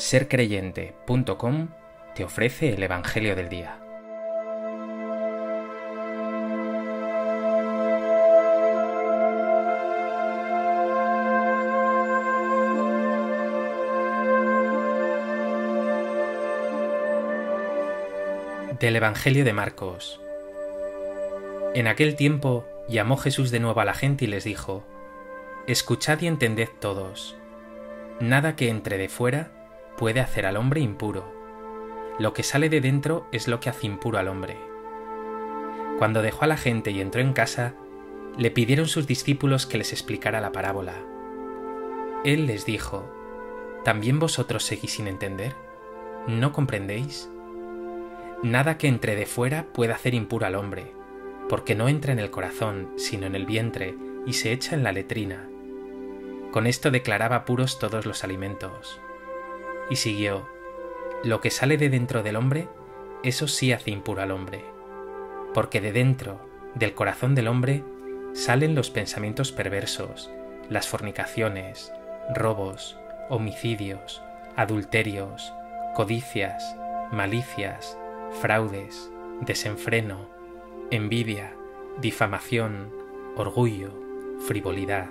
sercreyente.com te ofrece el Evangelio del Día. Del Evangelio de Marcos. En aquel tiempo llamó Jesús de nuevo a la gente y les dijo, Escuchad y entended todos. Nada que entre de fuera puede hacer al hombre impuro. Lo que sale de dentro es lo que hace impuro al hombre. Cuando dejó a la gente y entró en casa, le pidieron sus discípulos que les explicara la parábola. Él les dijo, ¿también vosotros seguís sin entender? ¿No comprendéis? Nada que entre de fuera puede hacer impuro al hombre, porque no entra en el corazón, sino en el vientre, y se echa en la letrina. Con esto declaraba puros todos los alimentos. Y siguió, lo que sale de dentro del hombre, eso sí hace impuro al hombre, porque de dentro, del corazón del hombre, salen los pensamientos perversos, las fornicaciones, robos, homicidios, adulterios, codicias, malicias, fraudes, desenfreno, envidia, difamación, orgullo, frivolidad.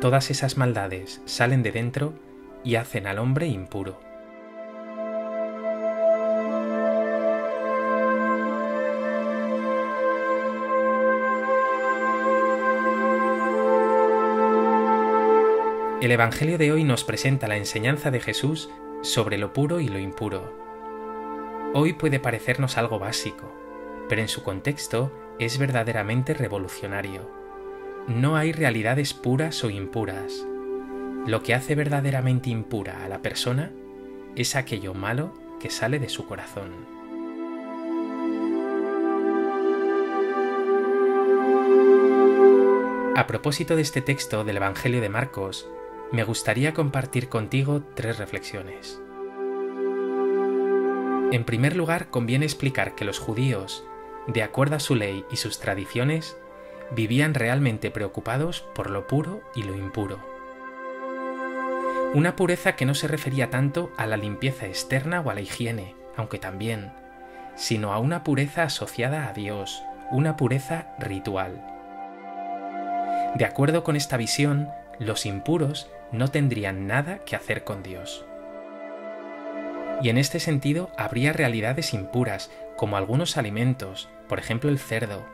Todas esas maldades salen de dentro y hacen al hombre impuro. El Evangelio de hoy nos presenta la enseñanza de Jesús sobre lo puro y lo impuro. Hoy puede parecernos algo básico, pero en su contexto es verdaderamente revolucionario. No hay realidades puras o impuras, lo que hace verdaderamente impura a la persona es aquello malo que sale de su corazón. A propósito de este texto del Evangelio de Marcos, me gustaría compartir contigo tres reflexiones. En primer lugar, conviene explicar que los judíos, de acuerdo a su ley y sus tradiciones, vivían realmente preocupados por lo puro y lo impuro una pureza que no se refería tanto a la limpieza externa o a la higiene, aunque también, sino a una pureza asociada a Dios, una pureza ritual. De acuerdo con esta visión, los impuros no tendrían nada que hacer con Dios. Y en este sentido habría realidades impuras, como algunos alimentos, por ejemplo el cerdo,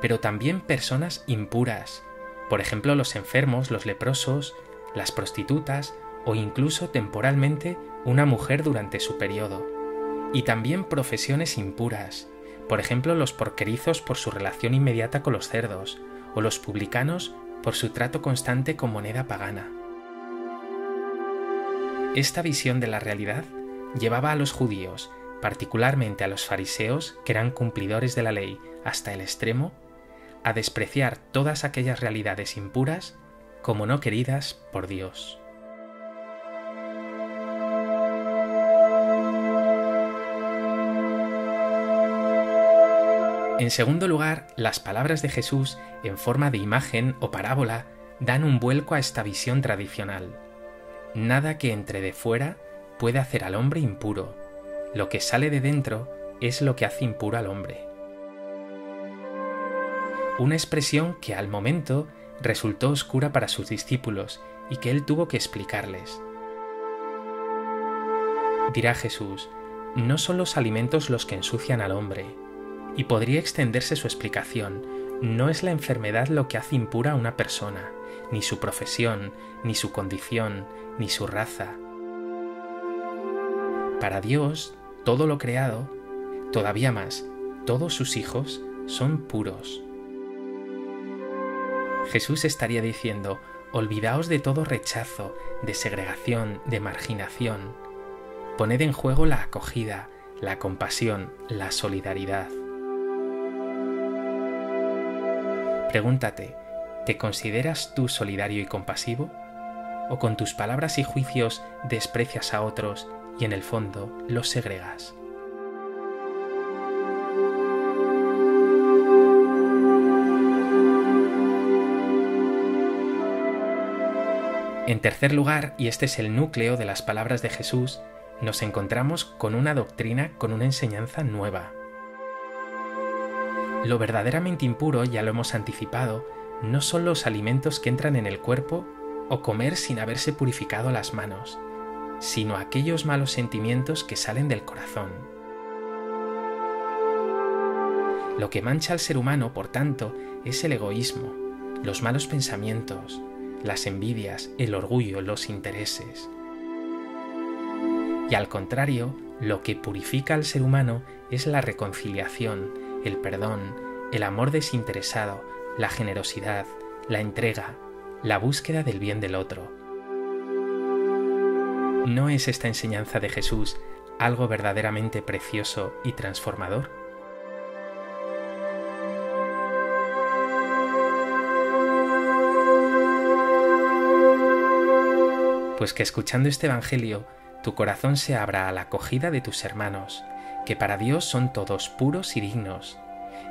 pero también personas impuras, por ejemplo los enfermos, los leprosos, las prostitutas o incluso temporalmente una mujer durante su periodo. Y también profesiones impuras, por ejemplo los porquerizos por su relación inmediata con los cerdos, o los publicanos por su trato constante con moneda pagana. Esta visión de la realidad llevaba a los judíos, particularmente a los fariseos, que eran cumplidores de la ley hasta el extremo, a despreciar todas aquellas realidades impuras como no queridas por Dios. En segundo lugar, las palabras de Jesús en forma de imagen o parábola dan un vuelco a esta visión tradicional. Nada que entre de fuera puede hacer al hombre impuro. Lo que sale de dentro es lo que hace impuro al hombre. Una expresión que al momento resultó oscura para sus discípulos y que él tuvo que explicarles. Dirá Jesús, no son los alimentos los que ensucian al hombre, y podría extenderse su explicación. No es la enfermedad lo que hace impura a una persona, ni su profesión, ni su condición, ni su raza. Para Dios, todo lo creado, todavía más, todos sus hijos, son puros. Jesús estaría diciendo, olvidaos de todo rechazo, de segregación, de marginación. Poned en juego la acogida, la compasión, la solidaridad. Pregúntate, ¿te consideras tú solidario y compasivo? ¿O con tus palabras y juicios desprecias a otros y en el fondo los segregas? En tercer lugar, y este es el núcleo de las palabras de Jesús, nos encontramos con una doctrina, con una enseñanza nueva. Lo verdaderamente impuro, ya lo hemos anticipado, no son los alimentos que entran en el cuerpo o comer sin haberse purificado las manos, sino aquellos malos sentimientos que salen del corazón. Lo que mancha al ser humano, por tanto, es el egoísmo, los malos pensamientos, las envidias, el orgullo, los intereses. Y al contrario, lo que purifica al ser humano es la reconciliación, el perdón, el amor desinteresado, la generosidad, la entrega, la búsqueda del bien del otro. ¿No es esta enseñanza de Jesús algo verdaderamente precioso y transformador? Pues que escuchando este Evangelio tu corazón se abra a la acogida de tus hermanos, que para Dios son todos puros y dignos,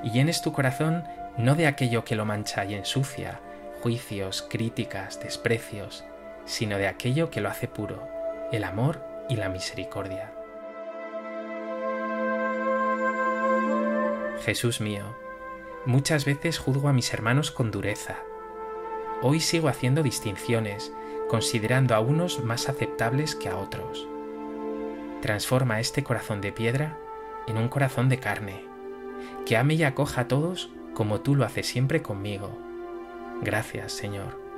y llenes tu corazón no de aquello que lo mancha y ensucia, juicios, críticas, desprecios, sino de aquello que lo hace puro, el amor y la misericordia. Jesús mío, muchas veces juzgo a mis hermanos con dureza. Hoy sigo haciendo distinciones, considerando a unos más aceptables que a otros. Transforma este corazón de piedra en un corazón de carne, que ame y acoja a todos como tú lo haces siempre conmigo. Gracias, Señor.